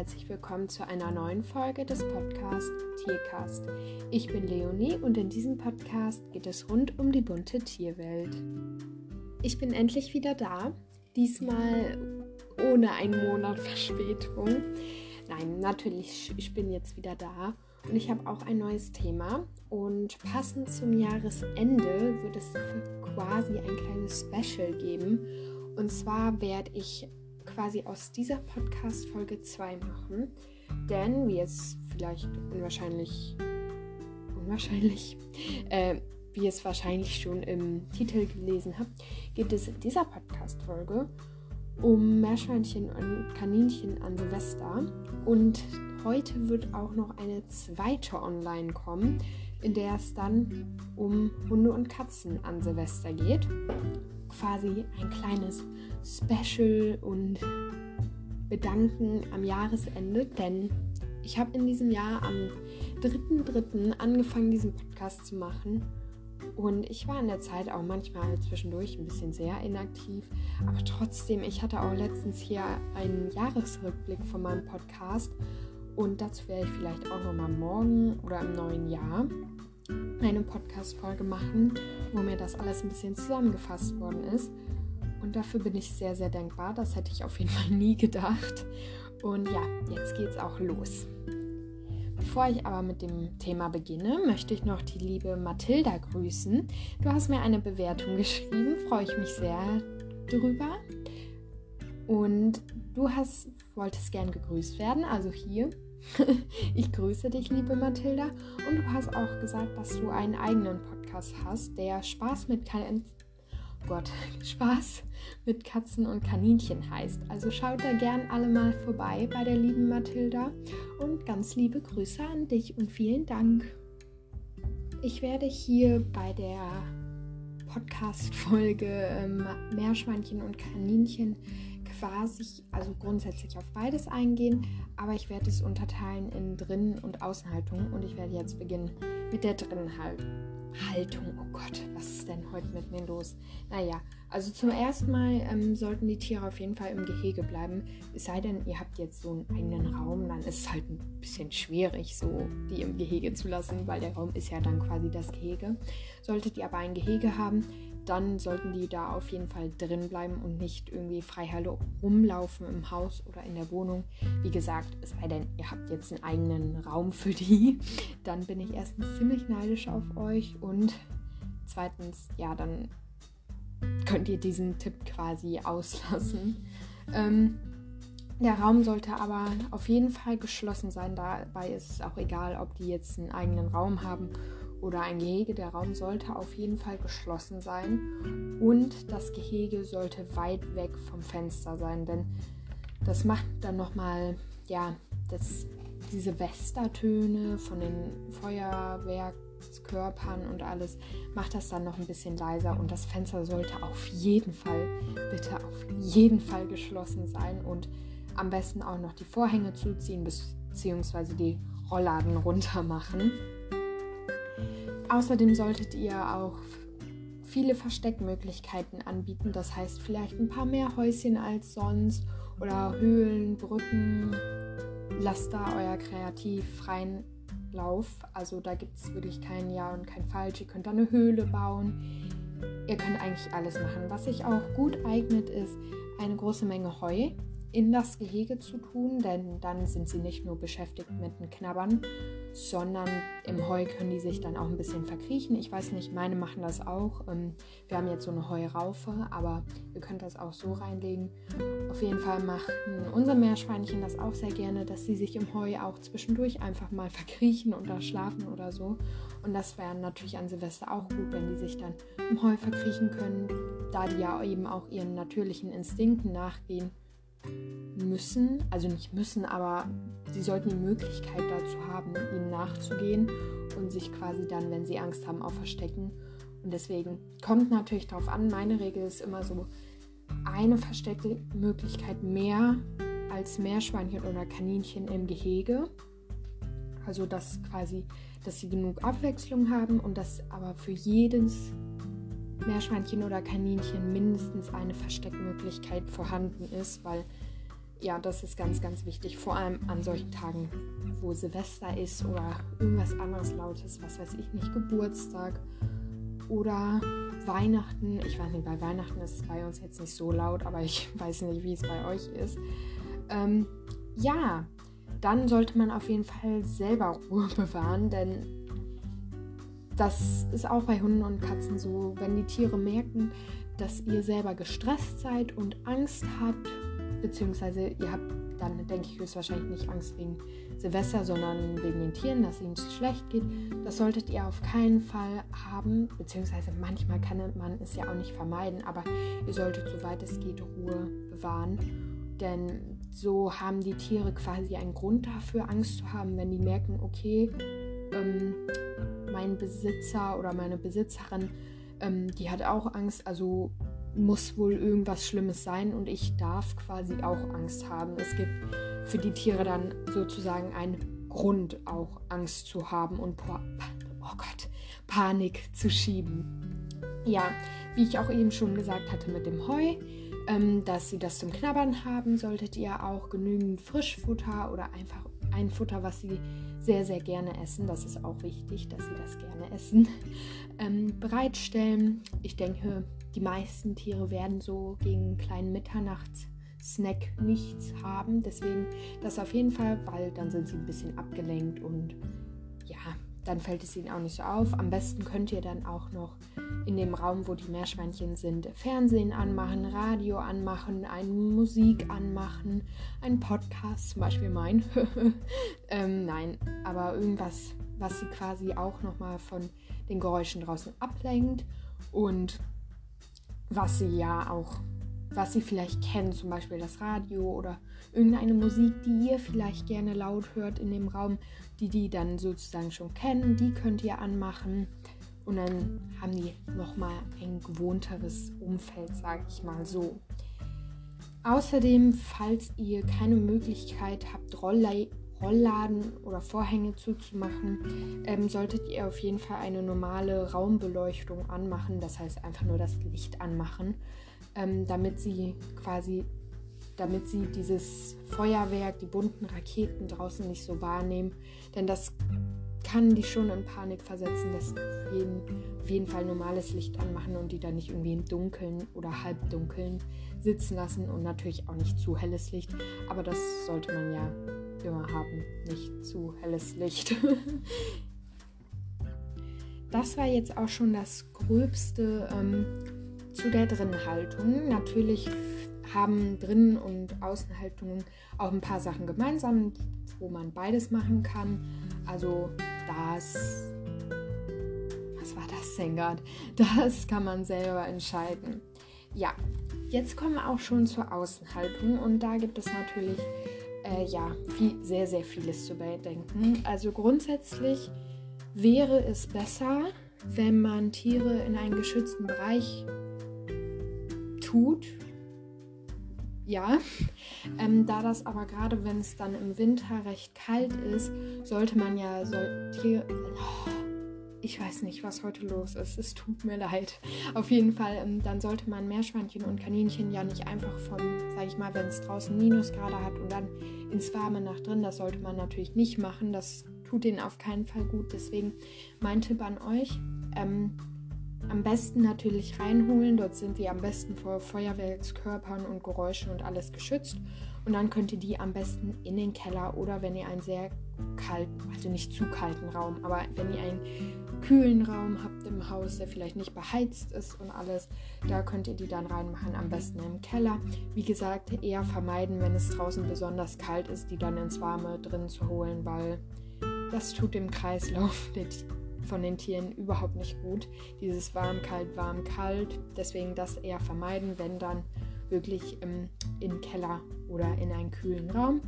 herzlich willkommen zu einer neuen Folge des Podcasts Tiercast. Ich bin Leonie und in diesem Podcast geht es rund um die bunte Tierwelt. Ich bin endlich wieder da, diesmal ohne einen Monat Verspätung. Nein, natürlich, ich bin jetzt wieder da und ich habe auch ein neues Thema. Und passend zum Jahresende wird es quasi ein kleines Special geben. Und zwar werde ich quasi aus dieser Podcast-Folge 2 machen. Denn, wie es vielleicht unwahrscheinlich, unwahrscheinlich, äh, wie es wahrscheinlich schon im Titel gelesen habt, geht es in dieser Podcast-Folge um Meerschweinchen und Kaninchen an Silvester. Und heute wird auch noch eine zweite online kommen, in der es dann um Hunde und Katzen an Silvester geht. Quasi ein kleines Special und Bedanken am Jahresende, denn ich habe in diesem Jahr am 3.3. angefangen, diesen Podcast zu machen. Und ich war in der Zeit auch manchmal zwischendurch ein bisschen sehr inaktiv. Aber trotzdem, ich hatte auch letztens hier einen Jahresrückblick von meinem Podcast. Und dazu werde ich vielleicht auch nochmal morgen oder im neuen Jahr eine Podcast-Folge machen, wo mir das alles ein bisschen zusammengefasst worden ist. Und dafür bin ich sehr, sehr dankbar. Das hätte ich auf jeden Fall nie gedacht. Und ja, jetzt geht's auch los. Bevor ich aber mit dem Thema beginne, möchte ich noch die liebe Mathilda grüßen. Du hast mir eine Bewertung geschrieben, freue ich mich sehr drüber. Und du hast, wolltest gern gegrüßt werden, also hier. ich grüße dich, liebe Mathilda. Und du hast auch gesagt, dass du einen eigenen Podcast hast, der Spaß mit Gott, Spaß mit Katzen und Kaninchen heißt. Also schaut da gern alle mal vorbei bei der lieben Mathilda und ganz liebe Grüße an dich und vielen Dank. Ich werde hier bei der Podcast-Folge ähm, Meerschweinchen und Kaninchen quasi, also grundsätzlich auf beides eingehen, aber ich werde es unterteilen in Drinnen- und Außenhaltung und ich werde jetzt beginnen mit der Drinnenhaltung. Haltung. Oh Gott, was ist denn heute mit mir los? Naja, also zum ersten Mal ähm, sollten die Tiere auf jeden Fall im Gehege bleiben. Es sei denn, ihr habt jetzt so einen eigenen Raum, dann ist es halt ein bisschen schwierig, so die im Gehege zu lassen, weil der Raum ist ja dann quasi das Gehege. Solltet ihr aber ein Gehege haben, dann sollten die da auf jeden Fall drin bleiben und nicht irgendwie frei rumlaufen im Haus oder in der Wohnung. Wie gesagt, es sei denn, ihr habt jetzt einen eigenen Raum für die, dann bin ich erstens ziemlich neidisch auf euch und zweitens, ja, dann könnt ihr diesen Tipp quasi auslassen. Ähm, der Raum sollte aber auf jeden Fall geschlossen sein. Dabei ist es auch egal, ob die jetzt einen eigenen Raum haben oder ein Gehege. Der Raum sollte auf jeden Fall geschlossen sein und das Gehege sollte weit weg vom Fenster sein, denn das macht dann nochmal, ja, das, diese Westertöne von den Feuerwerkskörpern und alles macht das dann noch ein bisschen leiser und das Fenster sollte auf jeden Fall, bitte auf jeden Fall geschlossen sein und am besten auch noch die Vorhänge zuziehen beziehungsweise die Rollladen runter machen. Außerdem solltet ihr auch viele Versteckmöglichkeiten anbieten. Das heißt vielleicht ein paar mehr Häuschen als sonst oder Höhlen, Brücken. Lasst da euer kreativ freien Lauf. Also da gibt es wirklich kein Ja und kein Falsch. Ihr könnt da eine Höhle bauen. Ihr könnt eigentlich alles machen. Was sich auch gut eignet, ist eine große Menge Heu in das Gehege zu tun, denn dann sind sie nicht nur beschäftigt mit dem Knabbern, sondern im Heu können die sich dann auch ein bisschen verkriechen. Ich weiß nicht, meine machen das auch. Ähm, wir haben jetzt so eine Heuraufe, aber ihr könnt das auch so reinlegen. Auf jeden Fall machen unsere Meerschweinchen das auch sehr gerne, dass sie sich im Heu auch zwischendurch einfach mal verkriechen und da schlafen oder so. Und das wäre natürlich an Silvester auch gut, wenn die sich dann im Heu verkriechen können, da die ja eben auch ihren natürlichen Instinkten nachgehen müssen, also nicht müssen, aber sie sollten die Möglichkeit dazu haben, ihnen nachzugehen und sich quasi dann, wenn sie Angst haben, auch verstecken. Und deswegen kommt natürlich darauf an, meine Regel ist immer so, eine Versteckmöglichkeit mehr als Meerschweinchen oder Kaninchen im Gehege. Also dass quasi, dass sie genug Abwechslung haben und dass aber für jedes Meerschweinchen oder Kaninchen mindestens eine Versteckmöglichkeit vorhanden ist, weil ja, das ist ganz, ganz wichtig. Vor allem an solchen Tagen, wo Silvester ist oder irgendwas anderes Lautes, was weiß ich nicht, Geburtstag oder Weihnachten. Ich weiß nicht, bei Weihnachten ist es bei uns jetzt nicht so laut, aber ich weiß nicht, wie es bei euch ist. Ähm, ja, dann sollte man auf jeden Fall selber Ruhe bewahren, denn das ist auch bei Hunden und Katzen so, wenn die Tiere merken, dass ihr selber gestresst seid und Angst habt, beziehungsweise ihr habt dann, denke ich, höchstwahrscheinlich nicht Angst wegen Silvester, sondern wegen den Tieren, dass ihnen schlecht geht. Das solltet ihr auf keinen Fall haben, beziehungsweise manchmal kann man es ja auch nicht vermeiden, aber ihr solltet, soweit es geht, Ruhe bewahren. Denn so haben die Tiere quasi einen Grund dafür, Angst zu haben, wenn die merken, okay, ähm, mein Besitzer oder meine Besitzerin, ähm, die hat auch Angst, also muss wohl irgendwas Schlimmes sein und ich darf quasi auch Angst haben. Es gibt für die Tiere dann sozusagen einen Grund, auch Angst zu haben und oh Gott, Panik zu schieben. Ja, wie ich auch eben schon gesagt hatte mit dem Heu, ähm, dass sie das zum Knabbern haben, solltet ihr auch genügend Frischfutter oder einfach ein Futter, was sie sehr, sehr gerne essen, das ist auch wichtig, dass sie das gerne essen, ähm, bereitstellen. Ich denke, die meisten Tiere werden so gegen einen kleinen Mitternachtssnack nichts haben. Deswegen das auf jeden Fall, weil dann sind sie ein bisschen abgelenkt und dann fällt es ihnen auch nicht so auf. Am besten könnt ihr dann auch noch in dem Raum, wo die Meerschweinchen sind, Fernsehen anmachen, Radio anmachen, eine Musik anmachen, einen Podcast, zum Beispiel mein. ähm, nein, aber irgendwas, was sie quasi auch nochmal von den Geräuschen draußen ablenkt und was sie ja auch, was sie vielleicht kennen, zum Beispiel das Radio oder irgendeine Musik, die ihr vielleicht gerne laut hört in dem Raum, die die dann sozusagen schon kennen, die könnt ihr anmachen. Und dann haben die nochmal ein gewohnteres Umfeld, sage ich mal so. Außerdem, falls ihr keine Möglichkeit habt, Rollei Rollladen oder Vorhänge zuzumachen, ähm, solltet ihr auf jeden Fall eine normale Raumbeleuchtung anmachen. Das heißt einfach nur das Licht anmachen, ähm, damit sie quasi damit sie dieses Feuerwerk, die bunten Raketen draußen nicht so wahrnehmen. Denn das kann die schon in Panik versetzen, dass jeden, auf jeden Fall normales Licht anmachen und die dann nicht irgendwie im Dunkeln oder Halbdunkeln sitzen lassen und natürlich auch nicht zu helles Licht. Aber das sollte man ja immer haben, nicht zu helles Licht. das war jetzt auch schon das Gröbste ähm, zu der Drinnenhaltung. Natürlich haben Drinnen- und Außenhaltungen auch ein paar Sachen gemeinsam, wo man beides machen kann. Also das, was war das denn? Das kann man selber entscheiden. Ja, jetzt kommen wir auch schon zur Außenhaltung und da gibt es natürlich äh, ja viel, sehr, sehr vieles zu bedenken. Also grundsätzlich wäre es besser, wenn man Tiere in einen geschützten Bereich tut, ja. Ähm, da das aber gerade, wenn es dann im Winter recht kalt ist, sollte man ja so Tier. Oh, ich weiß nicht, was heute los ist. Es tut mir leid. Auf jeden Fall, ähm, dann sollte man Meerschweinchen und Kaninchen ja nicht einfach von, sag ich mal, wenn es draußen Minusgrade hat und dann ins Warme nach drin. Das sollte man natürlich nicht machen. Das tut denen auf keinen Fall gut. Deswegen mein Tipp an euch. Ähm, am besten natürlich reinholen. Dort sind die am besten vor Feuerwerkskörpern und Geräuschen und alles geschützt. Und dann könnt ihr die am besten in den Keller oder wenn ihr einen sehr kalten, also nicht zu kalten Raum, aber wenn ihr einen kühlen Raum habt im Haus, der vielleicht nicht beheizt ist und alles, da könnt ihr die dann reinmachen, am besten im Keller. Wie gesagt, eher vermeiden, wenn es draußen besonders kalt ist, die dann ins Warme drin zu holen, weil das tut dem Kreislauf der von den Tieren überhaupt nicht gut. Dieses warm, kalt, warm, kalt. Deswegen das eher vermeiden, wenn dann wirklich im, im Keller oder in einen kühlen Raum.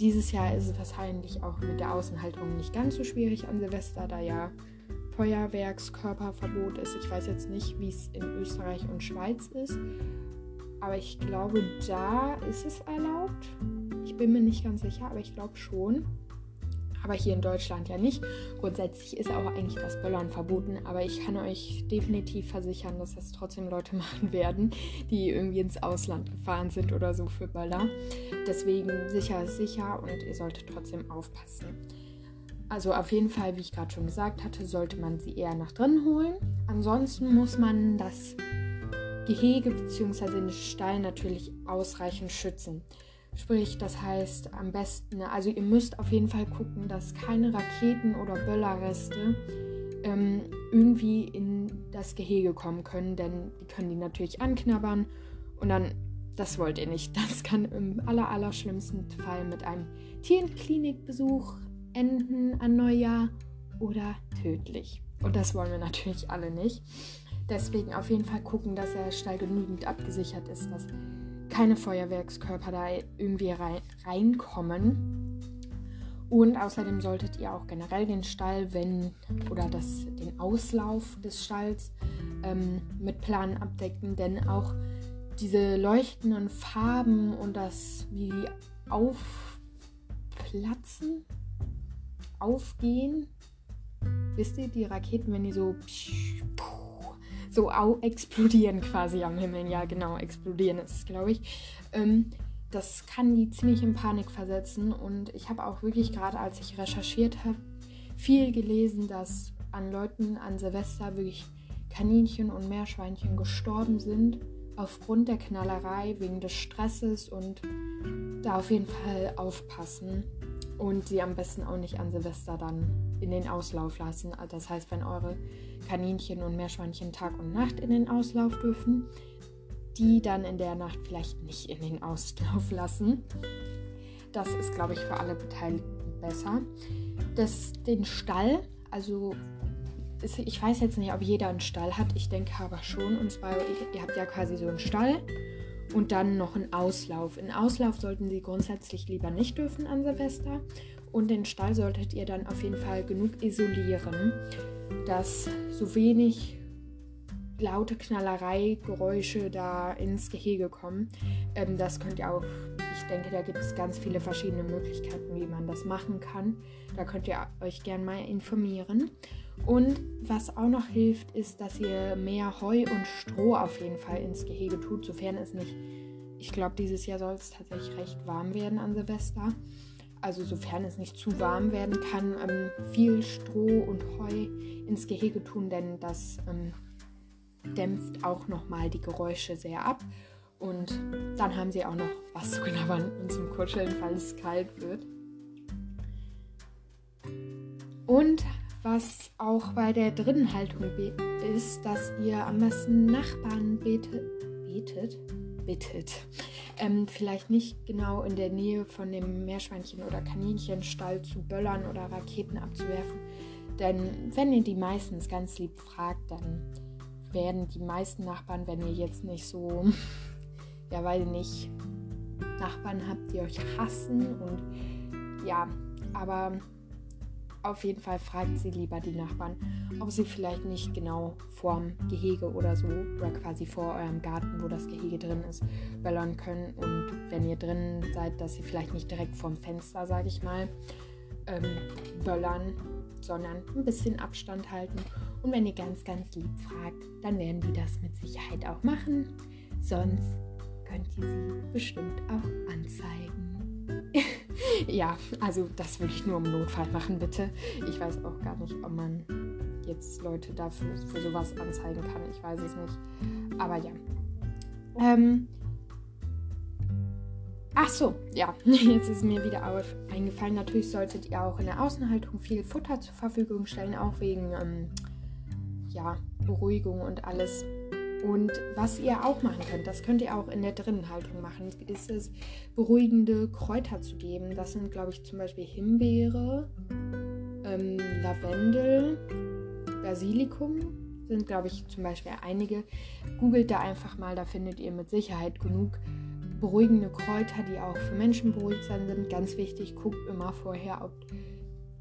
Dieses Jahr ist es wahrscheinlich auch mit der Außenhaltung nicht ganz so schwierig an Silvester, da ja Feuerwerkskörperverbot ist. Ich weiß jetzt nicht, wie es in Österreich und Schweiz ist, aber ich glaube, da ist es erlaubt. Ich bin mir nicht ganz sicher, aber ich glaube schon. Aber hier in Deutschland ja nicht. Grundsätzlich ist auch eigentlich das Böllern verboten, aber ich kann euch definitiv versichern, dass das trotzdem Leute machen werden, die irgendwie ins Ausland gefahren sind oder so für Böller. Deswegen sicher ist sicher und ihr solltet trotzdem aufpassen. Also auf jeden Fall, wie ich gerade schon gesagt hatte, sollte man sie eher nach drin holen. Ansonsten muss man das Gehege bzw. den Stall natürlich ausreichend schützen. Sprich, das heißt am besten, also ihr müsst auf jeden Fall gucken, dass keine Raketen oder Böllerreste ähm, irgendwie in das Gehege kommen können, denn die können die natürlich anknabbern und dann, das wollt ihr nicht. Das kann im aller, aller schlimmsten Fall mit einem Tierklinikbesuch enden an Neujahr oder tödlich. Und das wollen wir natürlich alle nicht. Deswegen auf jeden Fall gucken, dass der Stall genügend abgesichert ist, dass keine Feuerwerkskörper da irgendwie rein, reinkommen. Und außerdem solltet ihr auch generell den Stall, wenn oder das, den Auslauf des Stalls ähm, mit Planen abdecken, denn auch diese leuchtenden Farben und das, wie die aufplatzen, aufgehen. Wisst ihr, die Raketen, wenn die so so explodieren quasi am Himmel. Ja, genau, explodieren ist es, glaube ich. Ähm, das kann die ziemlich in Panik versetzen. Und ich habe auch wirklich gerade, als ich recherchiert habe, viel gelesen, dass an Leuten an Silvester wirklich Kaninchen und Meerschweinchen gestorben sind aufgrund der Knallerei, wegen des Stresses und da auf jeden Fall aufpassen und sie am besten auch nicht an Silvester dann in den Auslauf lassen. Also das heißt, wenn eure Kaninchen und Meerschweinchen Tag und Nacht in den Auslauf dürfen, die dann in der Nacht vielleicht nicht in den Auslauf lassen. Das ist, glaube ich, für alle Beteiligten besser. Das, den Stall, also ich weiß jetzt nicht, ob jeder einen Stall hat. Ich denke aber schon. Und zwar, ihr habt ja quasi so einen Stall und dann noch einen Auslauf. In Auslauf sollten sie grundsätzlich lieber nicht dürfen an Silvester. Und den Stall solltet ihr dann auf jeden Fall genug isolieren, dass so wenig laute Knallerei-Geräusche da ins Gehege kommen. Ähm, das könnt ihr auch, denke, da gibt es ganz viele verschiedene Möglichkeiten, wie man das machen kann. Da könnt ihr euch gerne mal informieren. Und was auch noch hilft, ist, dass ihr mehr Heu und Stroh auf jeden Fall ins Gehege tut, sofern es nicht, ich glaube, dieses Jahr soll es tatsächlich recht warm werden an Silvester. Also sofern es nicht zu warm werden kann, ähm, viel Stroh und Heu ins Gehege tun, denn das ähm, dämpft auch nochmal die Geräusche sehr ab. Und dann haben sie auch noch was zu knabbern und zum Kuscheln, falls es kalt wird. Und was auch bei der dritten Haltung ist, dass ihr am besten Nachbarn betet, betet, bittet. Ähm, vielleicht nicht genau in der Nähe von dem Meerschweinchen- oder Kaninchenstall zu böllern oder Raketen abzuwerfen. Denn wenn ihr die meistens ganz lieb fragt, dann werden die meisten Nachbarn, wenn ihr jetzt nicht so, ja, weil ihr nicht Nachbarn habt, die euch hassen und ja, aber auf jeden Fall fragt sie lieber die Nachbarn, ob sie vielleicht nicht genau vorm Gehege oder so oder quasi vor eurem Garten, wo das Gehege drin ist, böllern können. Und wenn ihr drin seid, dass sie vielleicht nicht direkt vorm Fenster, sage ich mal, ähm, böllern, sondern ein bisschen Abstand halten. Und wenn ihr ganz, ganz lieb fragt, dann werden die das mit Sicherheit auch machen. Sonst könnt ihr sie bestimmt auch anzeigen. ja, also das würde ich nur im Notfall machen, bitte. Ich weiß auch gar nicht, ob man jetzt Leute dafür für sowas anzeigen kann. Ich weiß es nicht. Aber ja. Ähm. Ach so, ja, jetzt ist mir wieder eingefallen. Natürlich solltet ihr auch in der Außenhaltung viel Futter zur Verfügung stellen, auch wegen ähm, ja, Beruhigung und alles. Und was ihr auch machen könnt, das könnt ihr auch in der drinnen Haltung machen, ist es, beruhigende Kräuter zu geben. Das sind, glaube ich, zum Beispiel Himbeere, ähm, Lavendel, Basilikum sind, glaube ich, zum Beispiel einige. Googelt da einfach mal, da findet ihr mit Sicherheit genug beruhigende Kräuter, die auch für Menschen beruhigend sind. Ganz wichtig, guckt immer vorher, ob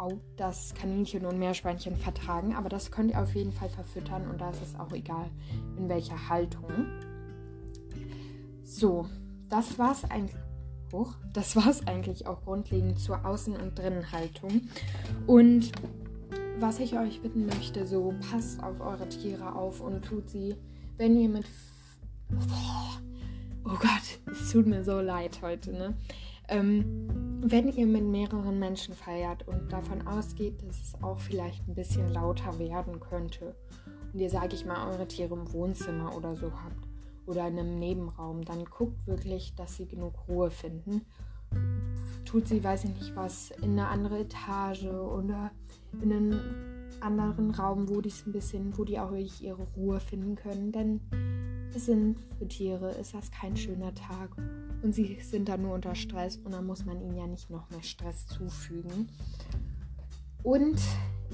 auch das Kaninchen und Meerschweinchen vertragen, aber das könnt ihr auf jeden Fall verfüttern und da ist es auch egal, in welcher Haltung. So, das war's eigentlich Hoch. Das war es eigentlich auch grundlegend zur Außen- und Drinnenhaltung. Und was ich euch bitten möchte, so passt auf eure Tiere auf und tut sie, wenn ihr mit... Oh Gott, es tut mir so leid heute, ne? Ähm, wenn ihr mit mehreren Menschen feiert und davon ausgeht, dass es auch vielleicht ein bisschen lauter werden könnte und ihr, sage ich mal, eure Tiere im Wohnzimmer oder so habt oder in einem Nebenraum, dann guckt wirklich, dass sie genug Ruhe finden. Tut sie, weiß ich nicht was, in eine andere Etage oder in einen anderen Raum, wo die ein bisschen, wo die auch wirklich ihre Ruhe finden können, denn es sind für Tiere ist das kein schöner Tag und sie sind da nur unter Stress und dann muss man ihnen ja nicht noch mehr Stress zufügen. Und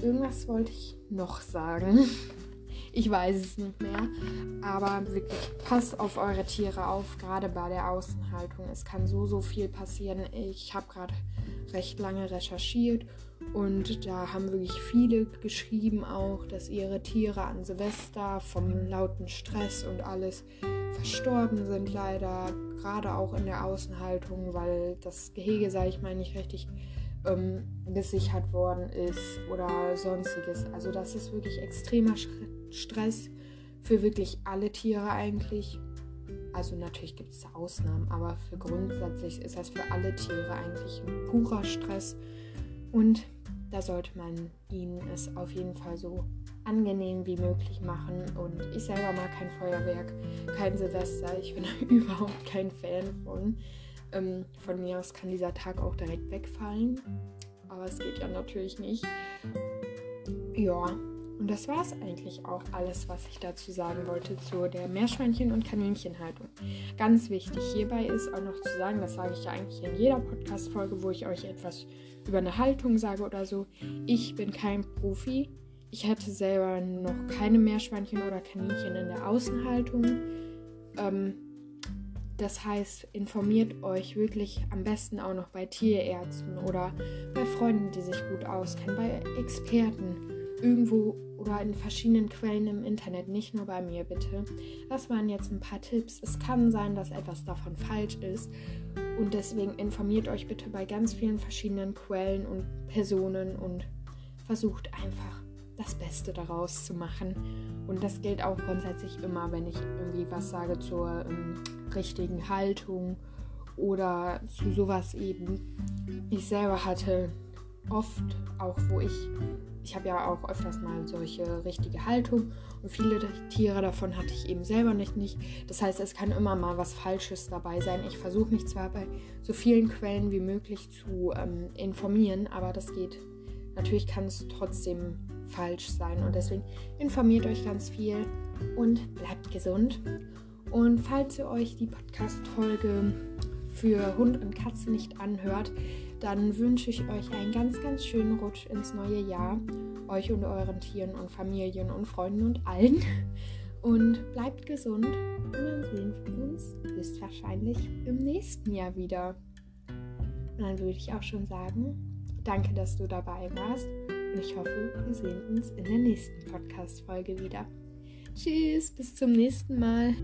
irgendwas wollte ich noch sagen. Ich weiß es nicht mehr. Aber wirklich, passt auf eure Tiere auf, gerade bei der Außenhaltung. Es kann so, so viel passieren. Ich habe gerade recht lange recherchiert und da haben wirklich viele geschrieben auch, dass ihre Tiere an Silvester vom lauten Stress und alles verstorben sind leider, gerade auch in der Außenhaltung, weil das Gehege, sage ich mal, nicht richtig ähm, gesichert worden ist oder sonstiges. Also das ist wirklich extremer Stress für wirklich alle Tiere eigentlich. Also natürlich gibt es Ausnahmen, aber für grundsätzlich ist das für alle Tiere eigentlich ein purer Stress. Und da sollte man ihnen es auf jeden Fall so angenehm wie möglich machen. Und ich selber mag kein Feuerwerk, kein Silvester. Ich bin überhaupt kein Fan von. Ähm, von mir aus kann dieser Tag auch direkt wegfallen. Aber es geht ja natürlich nicht. Ja, und das war es eigentlich auch alles, was ich dazu sagen wollte zu der Meerschweinchen- und Kaninchenhaltung. Ganz wichtig hierbei ist auch noch zu sagen, das sage ich ja eigentlich in jeder Podcast-Folge, wo ich euch etwas über eine Haltung sage oder so. Ich bin kein Profi. Ich hatte selber noch keine Meerschweinchen oder Kaninchen in der Außenhaltung. Ähm, das heißt, informiert euch wirklich am besten auch noch bei Tierärzten oder bei Freunden, die sich gut auskennen, bei Experten irgendwo oder in verschiedenen Quellen im Internet, nicht nur bei mir bitte. Das waren jetzt ein paar Tipps. Es kann sein, dass etwas davon falsch ist und deswegen informiert euch bitte bei ganz vielen verschiedenen Quellen und Personen und versucht einfach das Beste daraus zu machen. Und das gilt auch grundsätzlich immer, wenn ich irgendwie was sage zur ähm, richtigen Haltung oder zu sowas eben. Ich selber hatte oft, auch wo ich, ich habe ja auch öfters mal solche richtige Haltung und viele Tiere davon hatte ich eben selber nicht, nicht. Das heißt, es kann immer mal was Falsches dabei sein. Ich versuche mich zwar bei so vielen Quellen wie möglich zu ähm, informieren, aber das geht. Natürlich kann es trotzdem falsch sein und deswegen informiert euch ganz viel und bleibt gesund. Und falls ihr euch die Podcast-Folge für Hund und Katze nicht anhört, dann wünsche ich euch einen ganz, ganz schönen Rutsch ins neue Jahr. Euch und euren Tieren und Familien und Freunden und allen. Und bleibt gesund. Und dann sehen wir uns höchstwahrscheinlich im nächsten Jahr wieder. Und dann würde ich auch schon sagen, danke, dass du dabei warst. Und ich hoffe, wir sehen uns in der nächsten Podcast-Folge wieder. Tschüss, bis zum nächsten Mal.